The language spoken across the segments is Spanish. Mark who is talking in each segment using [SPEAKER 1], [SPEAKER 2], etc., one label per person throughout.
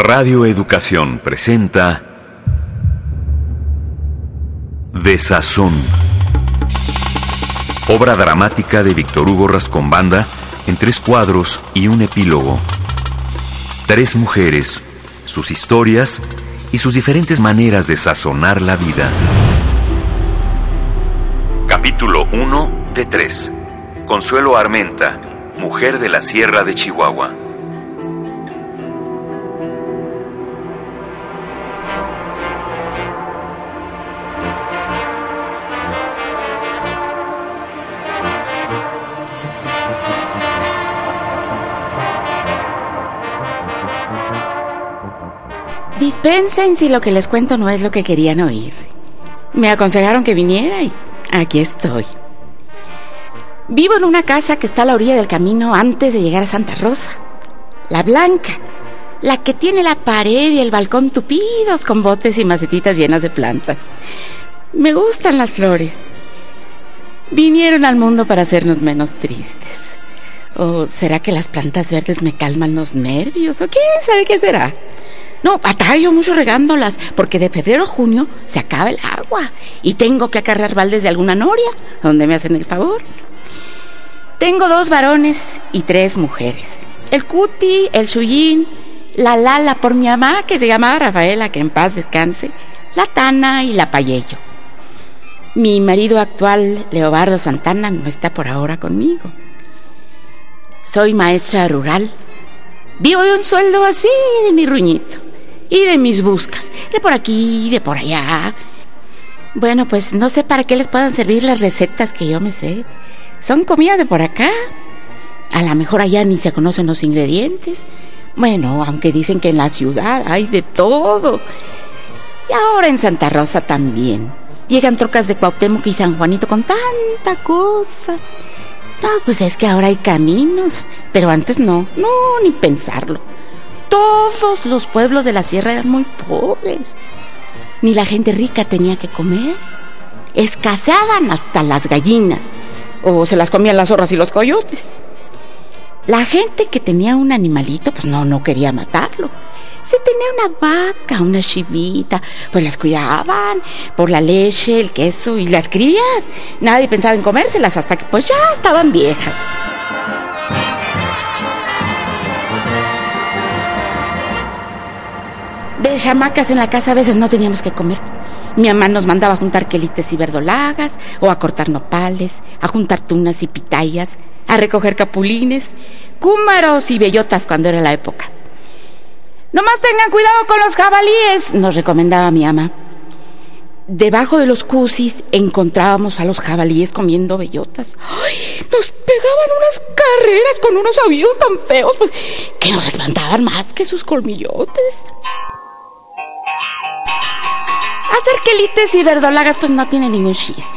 [SPEAKER 1] Radio Educación presenta Desazón. Obra dramática de Víctor Hugo Rascombanda en tres cuadros y un epílogo. Tres mujeres, sus historias y sus diferentes maneras de sazonar la vida. Capítulo 1 de 3. Consuelo Armenta, mujer de la Sierra de Chihuahua.
[SPEAKER 2] Dispensen si lo que les cuento no es lo que querían oír. Me aconsejaron que viniera y aquí estoy. Vivo en una casa que está a la orilla del camino antes de llegar a Santa Rosa. La blanca, la que tiene la pared y el balcón tupidos con botes y macetitas llenas de plantas. Me gustan las flores. Vinieron al mundo para hacernos menos tristes. ¿O será que las plantas verdes me calman los nervios? ¿O quién sabe qué será? No, batallo mucho regándolas, porque de febrero a junio se acaba el agua y tengo que acarrear baldes de alguna noria, donde me hacen el favor. Tengo dos varones y tres mujeres. El Cuti, el Shuyin, la Lala por mi mamá, que se llamaba Rafaela, que en paz descanse, la Tana y la Payello. Mi marido actual, Leobardo Santana, no está por ahora conmigo. Soy maestra rural. Vivo de un sueldo así de mi ruñito y de mis buscas, de por aquí, de por allá. Bueno, pues no sé para qué les puedan servir las recetas que yo me sé. Son comidas de por acá. A lo mejor allá ni se conocen los ingredientes. Bueno, aunque dicen que en la ciudad hay de todo. Y ahora en Santa Rosa también. Llegan trocas de Cuauhtémoc y San Juanito con tanta cosa. No, pues es que ahora hay caminos, pero antes no, no, ni pensarlo. Todos los pueblos de la sierra eran muy pobres. Ni la gente rica tenía que comer. Escaseaban hasta las gallinas o se las comían las zorras y los coyotes. La gente que tenía un animalito, pues no, no quería matarlo. Se tenía una vaca, una chivita, pues las cuidaban por la leche, el queso y las crías. Nadie pensaba en comérselas hasta que pues ya estaban viejas. Chamacas en la casa a veces no teníamos que comer. Mi mamá nos mandaba a juntar quelites y verdolagas, o a cortar nopales, a juntar tunas y pitayas, a recoger capulines, cúmaros y bellotas cuando era la época. Nomás tengan cuidado con los jabalíes, nos recomendaba mi mamá. Debajo de los cusis encontrábamos a los jabalíes comiendo bellotas. ¡Ay! Nos pegaban unas carreras con unos avíos tan feos, pues que nos espantaban más que sus colmillotes. Hacer quelites y verdolagas pues no tiene ningún chiste.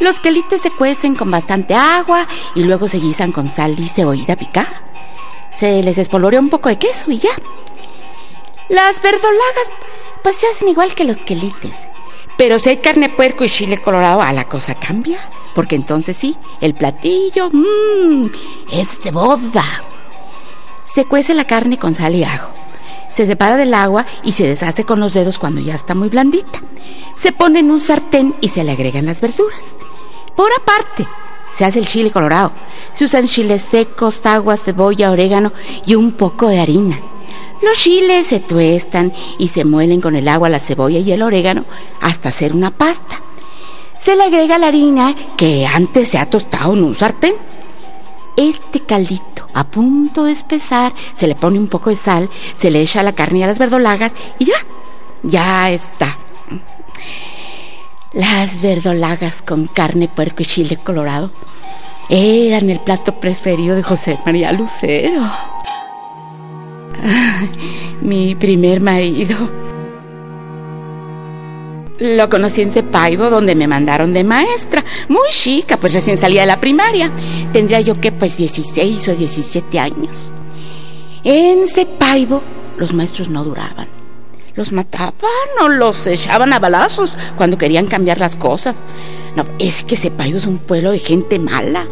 [SPEAKER 2] Los quelites se cuecen con bastante agua y luego se guisan con sal y cebollita picada. Se les espolvorea un poco de queso y ya. Las verdolagas pues se hacen igual que los quelites. Pero si hay carne puerco y chile colorado, a la cosa cambia. Porque entonces sí, el platillo mmm, es de boda. Se cuece la carne con sal y ajo se separa del agua y se deshace con los dedos cuando ya está muy blandita. Se pone en un sartén y se le agregan las verduras. Por aparte, se hace el chile colorado. Se usan chiles secos, agua, cebolla, orégano y un poco de harina. Los chiles se tuestan y se muelen con el agua, la cebolla y el orégano hasta hacer una pasta. Se le agrega la harina que antes se ha tostado en un sartén. Este caldito a punto de espesar, se le pone un poco de sal, se le echa la carne a las verdolagas y ya, ya está. Las verdolagas con carne, puerco y chile colorado eran el plato preferido de José María Lucero. mi primer marido. Lo conocí en Cepaibo, donde me mandaron de maestra. Muy chica, pues recién salía de la primaria. Tendría yo que, pues, 16 o 17 años. En Cepaibo, los maestros no duraban. Los mataban o los echaban a balazos cuando querían cambiar las cosas. No, es que Cepaibo es un pueblo de gente mala.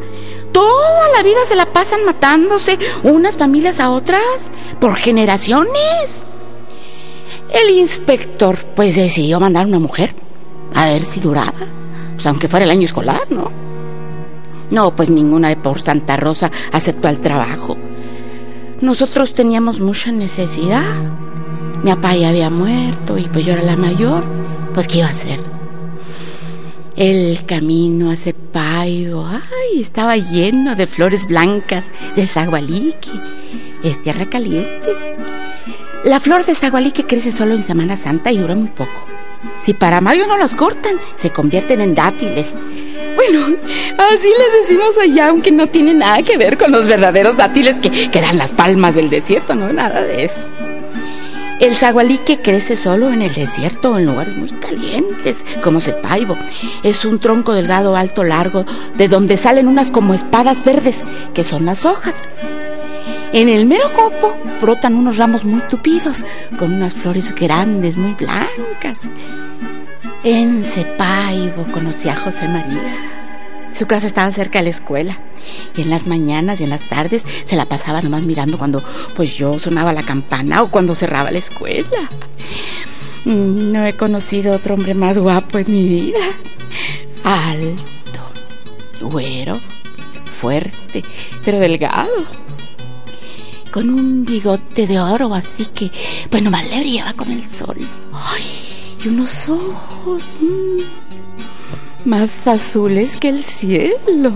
[SPEAKER 2] Toda la vida se la pasan matándose unas familias a otras por generaciones. El inspector pues decidió mandar una mujer a ver si duraba, pues aunque fuera el año escolar, ¿no? No, pues ninguna de por Santa Rosa aceptó el trabajo. Nosotros teníamos mucha necesidad. Mi papá ya había muerto y pues yo era la mayor. Pues ¿qué iba a hacer? El camino hacia Paibo, ay, estaba lleno de flores blancas, de zagualique. Es tierra caliente. La flor de zagualique crece solo en Semana Santa y dura muy poco. Si para mayo no las cortan, se convierten en dátiles. Bueno, así les decimos allá, aunque no tiene nada que ver con los verdaderos dátiles que, que dan las palmas del desierto, no, nada de eso. El zagualique crece solo en el desierto en lugares muy calientes, como Cepaibo. Es un tronco delgado, alto, largo, de donde salen unas como espadas verdes, que son las hojas. En el mero copo brotan unos ramos muy tupidos, con unas flores grandes, muy blancas. En Cepaibo conocí a José María. Su casa estaba cerca de la escuela y en las mañanas y en las tardes se la pasaba nomás mirando cuando pues yo sonaba la campana o cuando cerraba la escuela. Mm, no he conocido otro hombre más guapo en mi vida. Alto, güero, fuerte, pero delgado. Con un bigote de oro así que pues nomás le brillaba con el sol. Ay, y unos ojos... Mm, más azules que el cielo.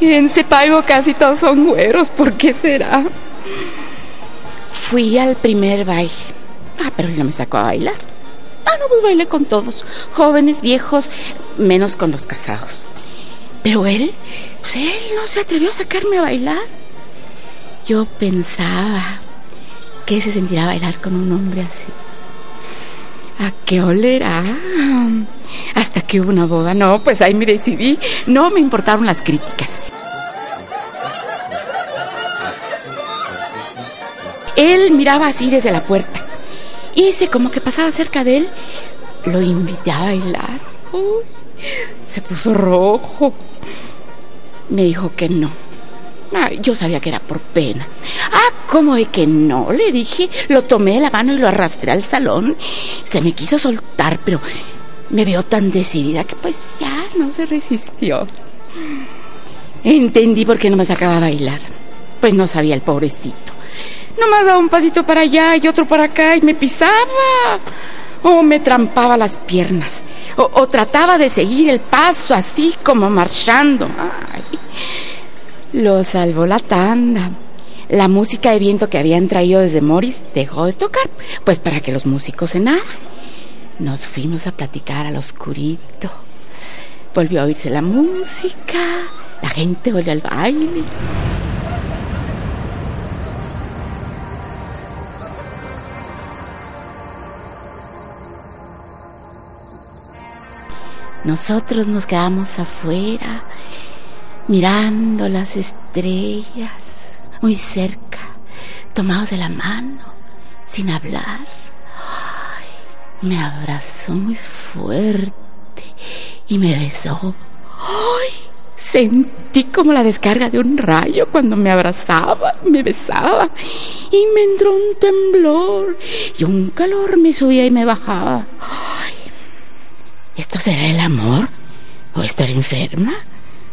[SPEAKER 2] en Cepaibo casi todos son güeros, ¿por qué será? Fui al primer baile. Ah, pero él no me sacó a bailar. Ah, no, pues bailé con todos, jóvenes, viejos, menos con los casados. Pero él, pues él no se atrevió a sacarme a bailar. Yo pensaba que se sentirá bailar con un hombre así. ¿A qué olerá? Hasta que hubo una boda. No, pues ahí me decidí. No me importaron las críticas. Él miraba así desde la puerta. Hice como que pasaba cerca de él. Lo invité a bailar. Uy, se puso rojo. Me dijo que no. Yo sabía que era por pena. Ah, ¿cómo de que no? Le dije. Lo tomé de la mano y lo arrastré al salón. Se me quiso soltar, pero me veo tan decidida que pues ya no se resistió. Entendí por qué no me sacaba a bailar. Pues no sabía el pobrecito. No me daba un pasito para allá y otro para acá y me pisaba. O me trampaba las piernas. O, trataba de seguir el paso así como marchando. Lo salvó la tanda. La música de viento que habían traído desde Morris dejó de tocar, pues para que los músicos cenaran. Nos fuimos a platicar al oscurito. Volvió a oírse la música, la gente volvió al baile. Nosotros nos quedamos afuera, mirando las estrellas, muy cerca, tomados de la mano, sin hablar. Me abrazó muy fuerte y me besó. ¡Ay! Sentí como la descarga de un rayo cuando me abrazaba, me besaba y me entró un temblor y un calor me subía y me bajaba. ¡Ay! ¿Esto será el amor? ¿O estar enferma?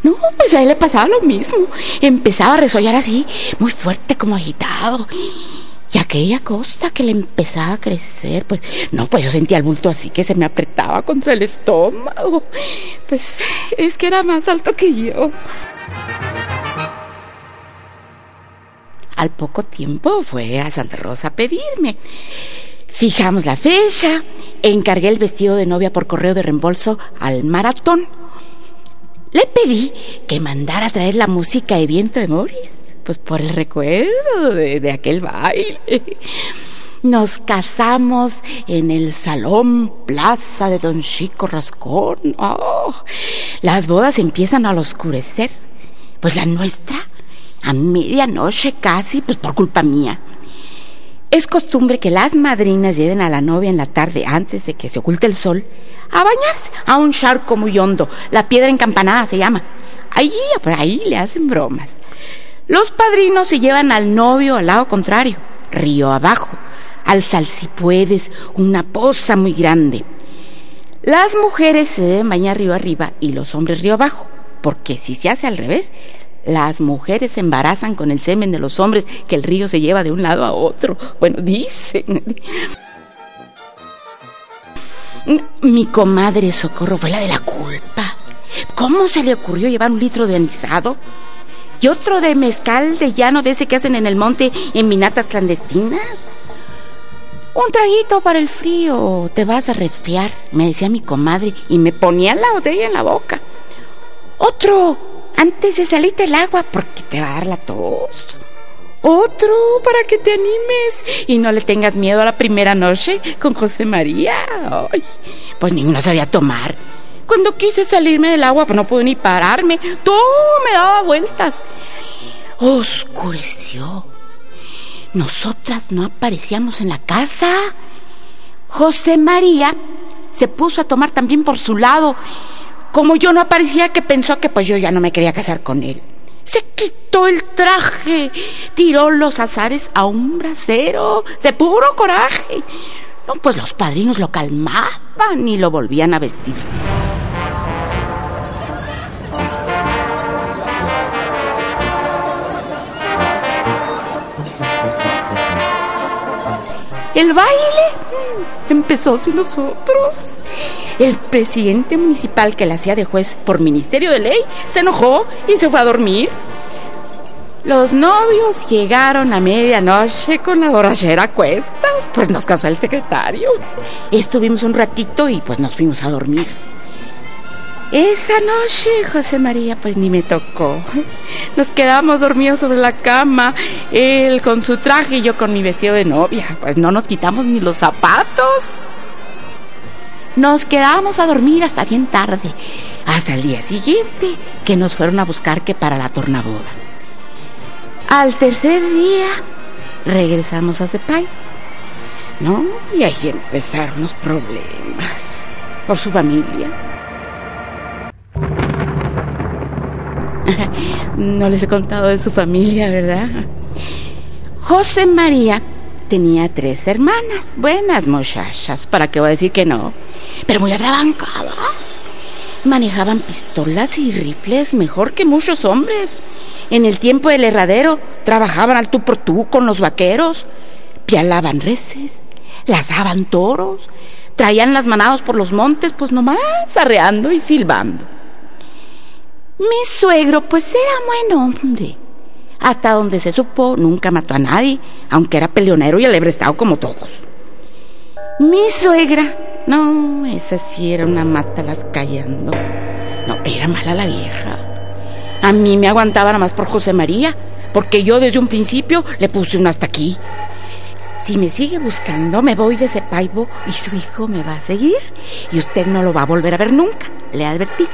[SPEAKER 2] No, pues a él le pasaba lo mismo. Empezaba a resollar así, muy fuerte, como agitado. Y aquella costa que le empezaba a crecer, pues no, pues yo sentía el bulto así que se me apretaba contra el estómago. Pues es que era más alto que yo. Al poco tiempo fue a Santa Rosa a pedirme. Fijamos la fecha, encargué el vestido de novia por correo de reembolso al maratón. Le pedí que mandara traer la música de viento de Morris pues por el recuerdo de, aquel baile. Nos casamos en el Salón Plaza de Don Chico Rascón. Oh, las bodas empiezan al oscurecer. Pues la nuestra, a medianoche casi, pues por culpa mía. Es costumbre que las madrinas lleven a la novia en la tarde, antes de que se oculte el sol, a bañarse a un charco muy hondo. La piedra encampanada se llama. Ahí, pues ahí le hacen bromas. Los padrinos se llevan al novio al lado contrario, río abajo, al salsipuedes, una poza muy grande. Las mujeres se deben bañar río arriba y los hombres río abajo, porque si se hace al revés, las mujeres se embarazan con el semen de los hombres que el río se lleva de un lado a otro. Bueno, dicen. Mi comadre Socorro fue la de la culpa. ¿Cómo se le ocurrió llevar un litro de anisado? Y otro de mezcal de llano de ese que hacen en el monte en minatas clandestinas. Un traguito para el frío, te vas a resfriar, me decía mi comadre y me ponía la botella en la boca. Otro, antes de salirte el agua porque te va a dar la tos. Otro para que te animes y no le tengas miedo a la primera noche con José María. Ay, pues ninguno sabía tomar. Cuando quise salirme del agua, pues no pude ni pararme. Todo me daba vueltas. Oscureció. Nosotras no aparecíamos en la casa. José María se puso a tomar también por su lado. Como yo no aparecía, que pensó que pues yo ya no me quería casar con él. Se quitó el traje, tiró los azares a un brasero de puro coraje. No, pues los padrinos lo calmaban y lo volvían a vestir. El baile mm, empezó sin nosotros. El presidente municipal que la hacía de juez por Ministerio de Ley se enojó y se fue a dormir. Los novios llegaron a medianoche con la borrachera a cuestas, pues nos casó el secretario. Estuvimos un ratito y pues nos fuimos a dormir. Esa noche, José María, pues ni me tocó. Nos quedamos dormidos sobre la cama, él con su traje y yo con mi vestido de novia. Pues no nos quitamos ni los zapatos. Nos quedamos a dormir hasta bien tarde, hasta el día siguiente, que nos fueron a buscar que para la tornaboda. Al tercer día, regresamos a Cepay. ¿No? Y ahí empezaron los problemas por su familia. No les he contado de su familia, ¿verdad? José María tenía tres hermanas, buenas muchachas, ¿para qué voy a decir que no? Pero muy arrabancadas. Manejaban pistolas y rifles mejor que muchos hombres. En el tiempo del herradero trabajaban al tú por tú con los vaqueros, pialaban reses, lazaban toros, traían las manadas por los montes, pues nomás arreando y silbando. Mi suegro, pues era buen hombre. Hasta donde se supo, nunca mató a nadie, aunque era peleonero y alebrestado como todos. Mi suegra, no, esa sí era una mata las callando. No, era mala la vieja. A mí me aguantaba nada más por José María, porque yo desde un principio le puse un hasta aquí. Si me sigue buscando, me voy de ese paibo y su hijo me va a seguir y usted no lo va a volver a ver nunca, le advertí.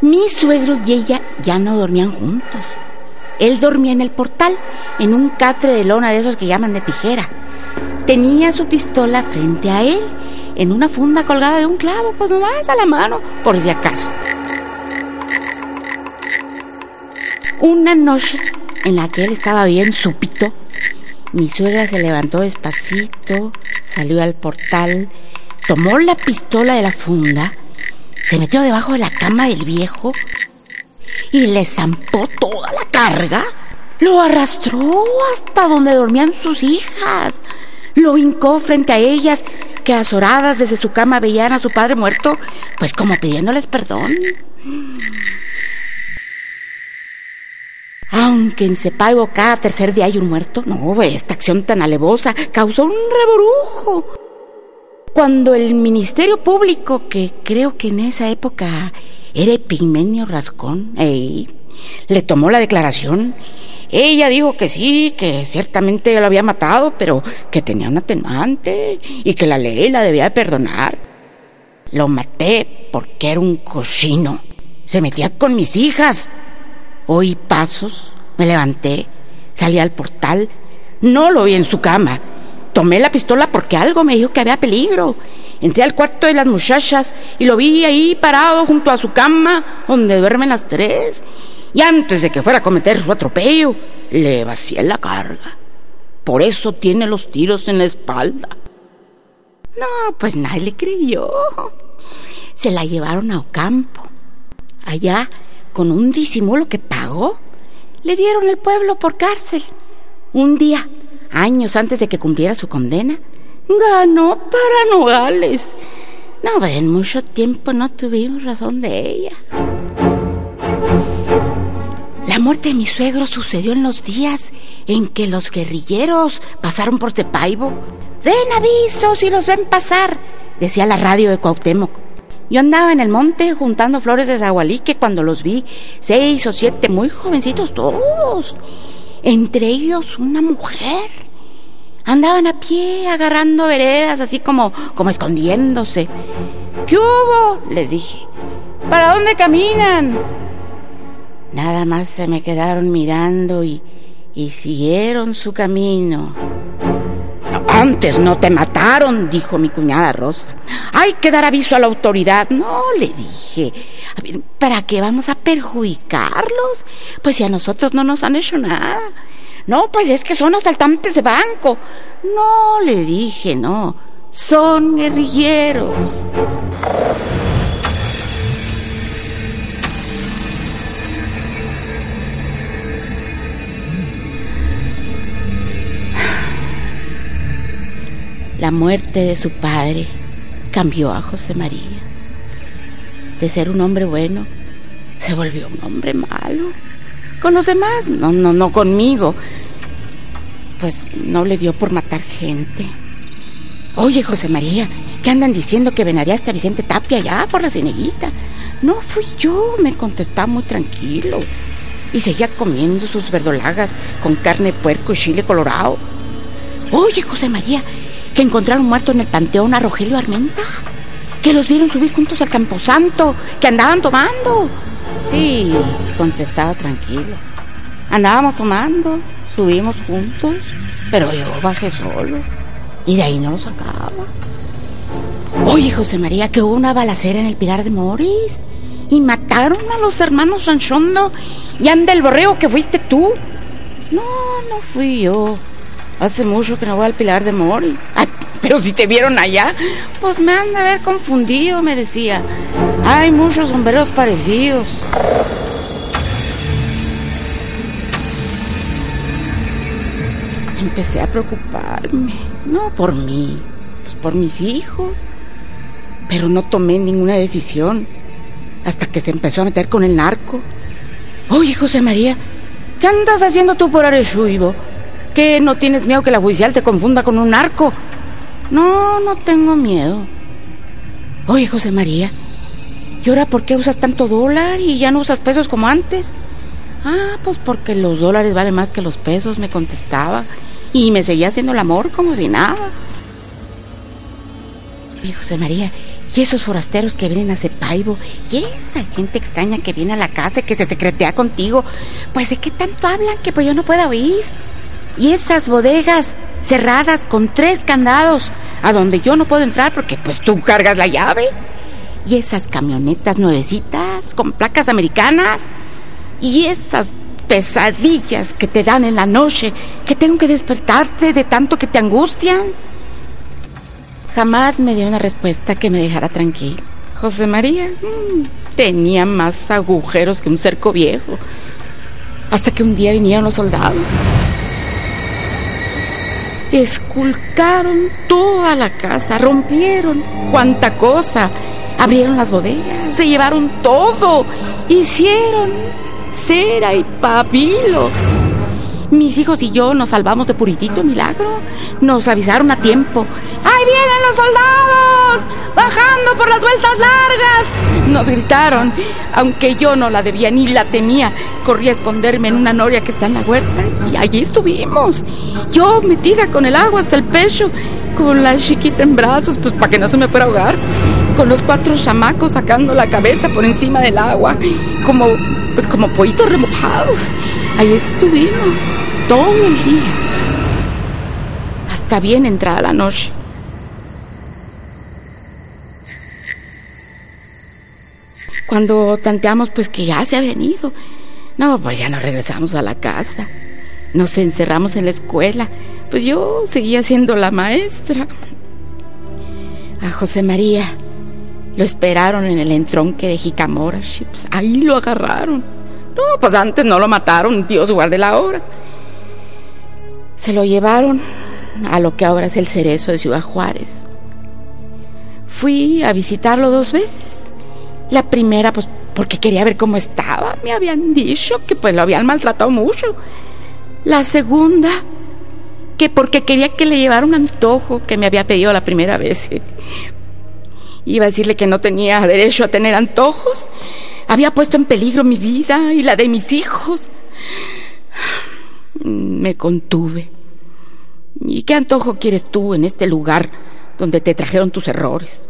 [SPEAKER 2] Mi suegro y ella ya no dormían juntos. Él dormía en el portal, en un catre de lona de esos que llaman de tijera. Tenía su pistola frente a él, en una funda colgada de un clavo, pues nomás a la mano, por si acaso. Una noche en la que él estaba bien súpito, mi suegra se levantó despacito, salió al portal, tomó la pistola de la funda se metió debajo de la cama del viejo y le zampó toda la carga. Lo arrastró hasta donde dormían sus hijas. Lo hincó frente a ellas, que azoradas desde su cama veían a su padre muerto, pues como pidiéndoles perdón. Aunque en Cepaibo cada tercer día hay un muerto, no, esta acción tan alevosa causó un reborujo cuando el Ministerio Público, que creo que en esa época era Epigmenio Rascón, le tomó la declaración, ella dijo que sí, que ciertamente lo había matado, pero que tenía un atenuante y que la ley la debía perdonar. Lo maté porque era un cochino. Se metía con mis hijas. Oí pasos, me levanté, salí al portal. No lo vi en su cama tomé la pistola porque algo me dijo que había peligro. Entré al cuarto de las muchachas y lo vi ahí parado junto a su cama, donde duermen las tres. Y antes de que fuera a cometer su atropello, le vacié la carga. Por eso tiene los tiros en la espalda. No, pues nadie le creyó. Se la llevaron a Ocampo. Allá, con un disimulo que pagó, le dieron el pueblo por cárcel. Un día, años antes de que cumpliera su condena, ganó para Nogales. No, en mucho tiempo no tuvimos razón de ella. La muerte de mi suegro sucedió en los días en que los guerrilleros pasaron por Cepaibo. Den aviso si los ven pasar, decía la radio de Cuauhtémoc. Yo andaba en el monte juntando flores de zagualique cuando los vi, seis o siete, muy jovencitos todos. Entre ellos una mujer. Andaban a pie, agarrando veredas, así como, como escondiéndose. ¿Qué hubo? les dije. ¿Para dónde caminan? Nada más se me quedaron mirando y, y siguieron su camino. Antes no te mataron, dijo mi cuñada Rosa. Hay que dar aviso a la autoridad. No, le dije. ¿Para qué vamos a perjudicarlos? Pues si a nosotros no nos han hecho nada. No, pues es que son asaltantes de banco. No, le dije, no. Son guerrilleros. La muerte de su padre cambió a José María. De ser un hombre bueno, se volvió un hombre malo. Con los demás, no, no, no conmigo. Pues no le dio por matar gente. Oye, José María, ¿qué andan diciendo que venaríaste a Vicente Tapia allá por la cineguita? No fui yo, me contestaba muy tranquilo. Y seguía comiendo sus verdolagas con carne puerco y chile colorado. Oye, José María, que encontraron muerto en el panteón a Rogelio Armenta. Que los vieron subir juntos al Camposanto, que andaban tomando. Sí, contestaba tranquilo. Andábamos tomando, subimos juntos, pero yo bajé solo. Y de ahí no lo sacaba. Oye, José María, que hubo una balacera en el Pilar de Moris. Y mataron a los hermanos Sanchondo y anda el borreo que fuiste tú. No, no fui yo. Hace mucho que no voy al Pilar de Moris. pero si te vieron allá, pues me han de haber confundido, me decía. Hay muchos sombreros parecidos. Empecé a preocuparme, no por mí, pues por mis hijos. Pero no tomé ninguna decisión hasta que se empezó a meter con el narco. Oye, José María, ¿qué andas haciendo tú por Areshuivo? ¿Qué no tienes miedo que la judicial se confunda con un narco? No, no tengo miedo. Oye, José María, ¿y ahora por qué usas tanto dólar y ya no usas pesos como antes? Ah, pues porque los dólares valen más que los pesos, me contestaba. Y me seguía haciendo el amor como si nada. Y José María, y esos forasteros que vienen a Cepaibo, y esa gente extraña que viene a la casa y que se secretea contigo, pues de qué tanto hablan que pues yo no pueda oír. Y esas bodegas cerradas con tres candados, a donde yo no puedo entrar porque pues tú cargas la llave. Y esas camionetas nuevecitas con placas americanas. Y esas pesadillas que te dan en la noche, que tengo que despertarte de tanto que te angustian. Jamás me dio una respuesta que me dejara tranquilo. José María mm, tenía más agujeros que un cerco viejo. Hasta que un día vinieron los soldados esculcaron toda la casa, rompieron cuanta cosa, abrieron las bodegas, se llevaron todo, hicieron cera y pabilo. Mis hijos y yo nos salvamos de puritito milagro. Nos avisaron a tiempo. ¡Ahí vienen los soldados! ¡Bajando por las vueltas largas! Nos gritaron, aunque yo no la debía ni la temía. Corrí a esconderme en una noria que está en la huerta y allí estuvimos. Yo metida con el agua hasta el pecho, con la chiquita en brazos, pues para que no se me fuera a ahogar. Con los cuatro chamacos sacando la cabeza por encima del agua, como, pues como pollitos remojados. Ahí estuvimos todo el día hasta bien entrada la noche. Cuando tanteamos pues que ya se ha venido, no, pues ya nos regresamos a la casa. Nos encerramos en la escuela, pues yo seguía siendo la maestra. A José María lo esperaron en el entronque de Jicamora, pues ahí lo agarraron. No, pues antes no lo mataron, Dios guarde la hora. Se lo llevaron a lo que ahora es el cerezo de Ciudad Juárez. Fui a visitarlo dos veces. La primera, pues porque quería ver cómo estaba. Me habían dicho que pues lo habían maltratado mucho. La segunda, que porque quería que le llevara un antojo que me había pedido la primera vez. Iba a decirle que no tenía derecho a tener antojos. Había puesto en peligro mi vida y la de mis hijos. Me contuve. ¿Y qué antojo quieres tú en este lugar donde te trajeron tus errores?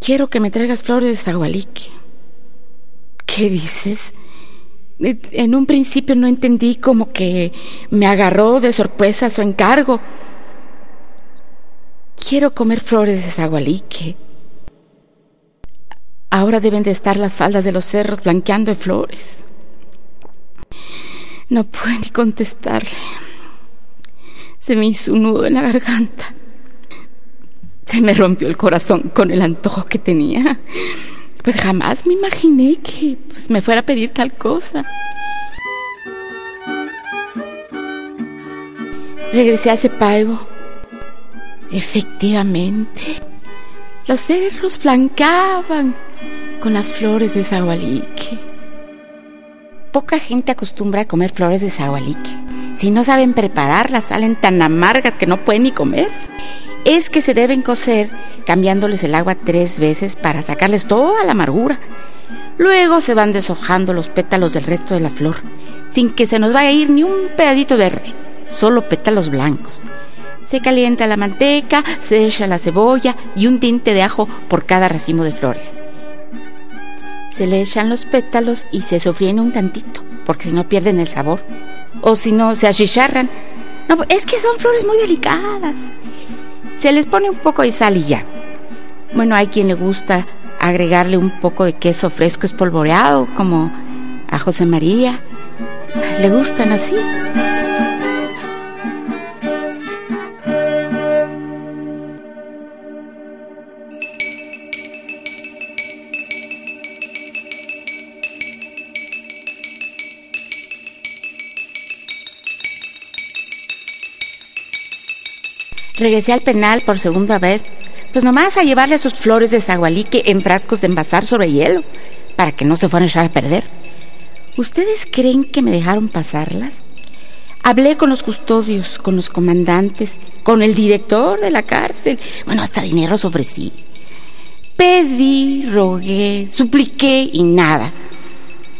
[SPEAKER 2] Quiero que me traigas flores de zagualique. ¿Qué dices? En un principio no entendí como que me agarró de sorpresa su encargo. Quiero comer flores de zagualique. Ahora deben de estar las faldas de los cerros blanqueando de flores. No pude ni contestarle. Se me hizo un nudo en la garganta. Se me rompió el corazón con el antojo que tenía. Pues jamás me imaginé que pues, me fuera a pedir tal cosa. Regresé a ese paivo. Efectivamente, los cerros blancaban con las flores de zagualique. Poca gente acostumbra a comer flores de zagualique. Si no saben prepararlas, salen tan amargas que no pueden ni comerse es que se deben cocer cambiándoles el agua tres veces para sacarles toda la amargura. Luego se van deshojando los pétalos del resto de la flor, sin que se nos vaya a ir ni un pedacito verde, solo pétalos blancos. Se calienta la manteca, se echa la cebolla y un tinte de ajo por cada racimo de flores. Se le echan los pétalos y se sofríen un tantito, porque si no pierden el sabor. O si no, se achicharran. No, es que son flores muy delicadas. Se les pone un poco de sal y ya. Bueno, hay quien le gusta agregarle un poco de queso fresco espolvoreado, como a José María. Le gustan así. Regresé al penal por segunda vez, pues nomás a llevarle sus flores de zagualique en frascos de envasar sobre hielo, para que no se fueran a echar a perder. ¿Ustedes creen que me dejaron pasarlas? Hablé con los custodios, con los comandantes, con el director de la cárcel. Bueno, hasta dinero ofrecí. Pedí, rogué, supliqué y nada.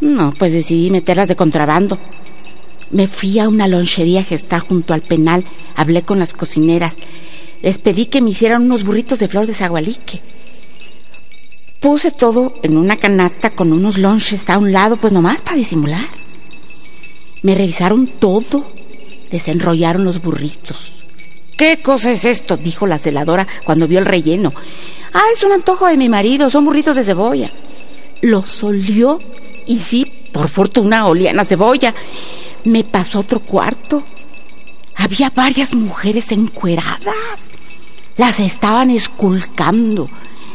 [SPEAKER 2] No, pues decidí meterlas de contrabando. Me fui a una lonchería que está junto al penal, hablé con las cocineras, les pedí que me hicieran unos burritos de flor de zagualique. Puse todo en una canasta con unos lonches a un lado, pues nomás para disimular. Me revisaron todo, desenrollaron los burritos. ¿Qué cosa es esto? dijo la celadora cuando vio el relleno. Ah, es un antojo de mi marido, son burritos de cebolla. Lo solió y sí, por fortuna olían a cebolla me pasó a otro cuarto. Había varias mujeres encueradas. Las estaban esculcando.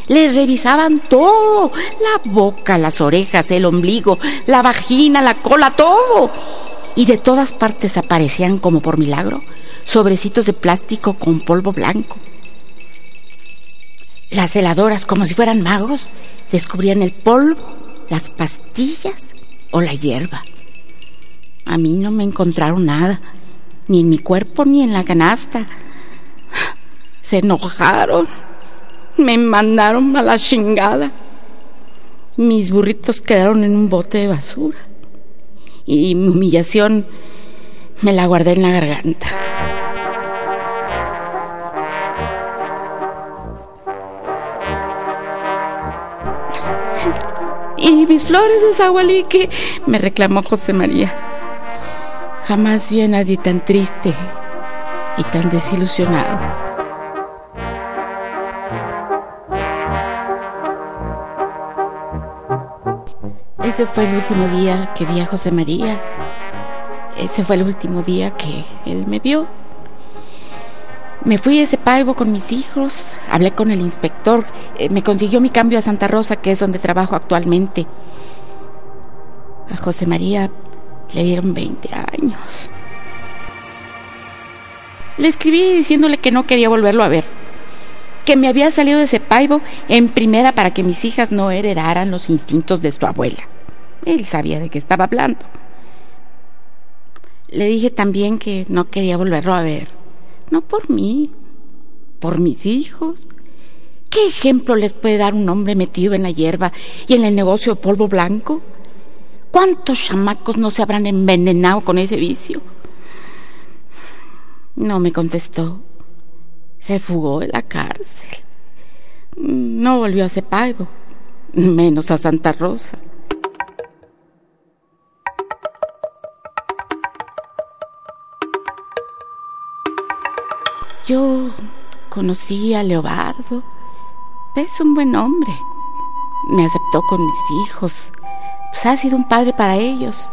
[SPEAKER 2] Les revisaban todo. La boca, las orejas, el ombligo, la vagina, la cola, todo. Y de todas partes aparecían como por milagro sobrecitos de plástico con polvo blanco. Las heladoras, como si fueran magos, descubrían el polvo, las pastillas o la hierba. A mí no me encontraron nada, ni en mi cuerpo ni en la canasta. Se enojaron, me mandaron a la chingada. Mis burritos quedaron en un bote de basura y mi humillación me la guardé en la garganta. Y mis flores de me reclamó José María. Jamás vi a nadie tan triste y tan desilusionado. Ese fue el último día que vi a José María. Ese fue el último día que él me vio. Me fui a ese paivo con mis hijos, hablé con el inspector, eh, me consiguió mi cambio a Santa Rosa, que es donde trabajo actualmente. A José María le dieron 20 años. Le escribí diciéndole que no quería volverlo a ver, que me había salido de ese paivo en primera para que mis hijas no heredaran los instintos de su abuela. Él sabía de qué estaba hablando. Le dije también que no quería volverlo a ver, no por mí, por mis hijos. ¿Qué ejemplo les puede dar un hombre metido en la hierba y en el negocio de polvo blanco? ¿Cuántos chamacos no se habrán envenenado con ese vicio? No me contestó. Se fugó de la cárcel. No volvió a Cepaibo, menos a Santa Rosa. Yo conocí a Leobardo. Es un buen hombre. Me aceptó con mis hijos pues ha sido un padre para ellos.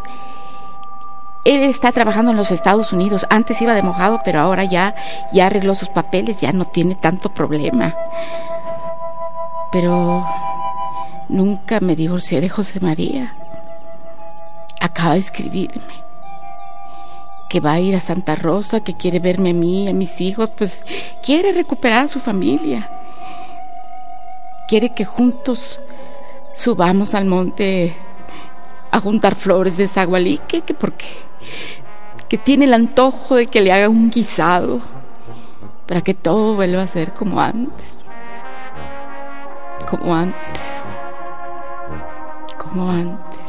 [SPEAKER 2] Él está trabajando en los Estados Unidos. Antes iba de mojado, pero ahora ya, ya arregló sus papeles, ya no tiene tanto problema. Pero nunca me divorcié de José María. Acaba de escribirme que va a ir a Santa Rosa, que quiere verme a mí, a mis hijos, pues quiere recuperar a su familia. Quiere que juntos subamos al monte a juntar flores de zagualique, que porque que tiene el antojo de que le haga un guisado para que todo vuelva a ser como antes. Como antes. Como antes.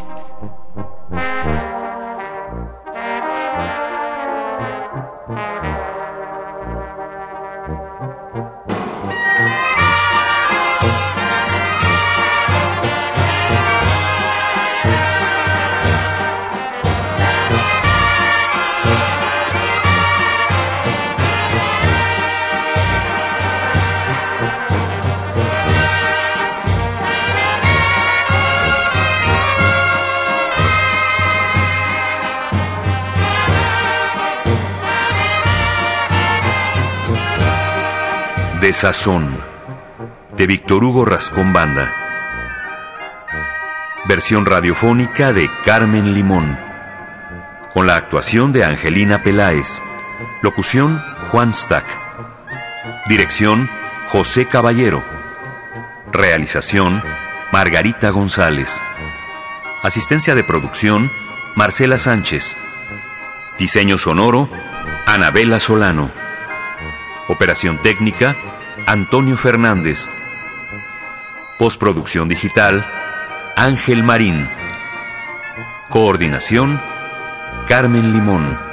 [SPEAKER 1] Sazón, de Víctor Hugo Rascón Banda. Versión radiofónica de Carmen Limón. Con la actuación de Angelina Peláez. Locución Juan Stack. Dirección José Caballero. Realización Margarita González. Asistencia de producción Marcela Sánchez. Diseño sonoro Anabela Solano. Operación técnica Antonio Fernández. Postproducción digital, Ángel Marín. Coordinación, Carmen Limón.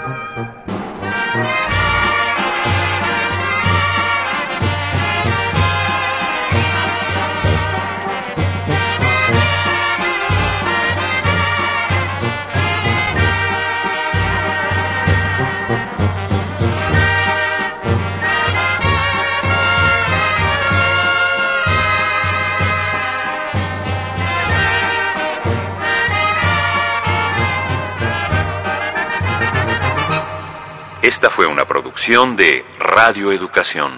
[SPEAKER 1] Producción de Radio Educación.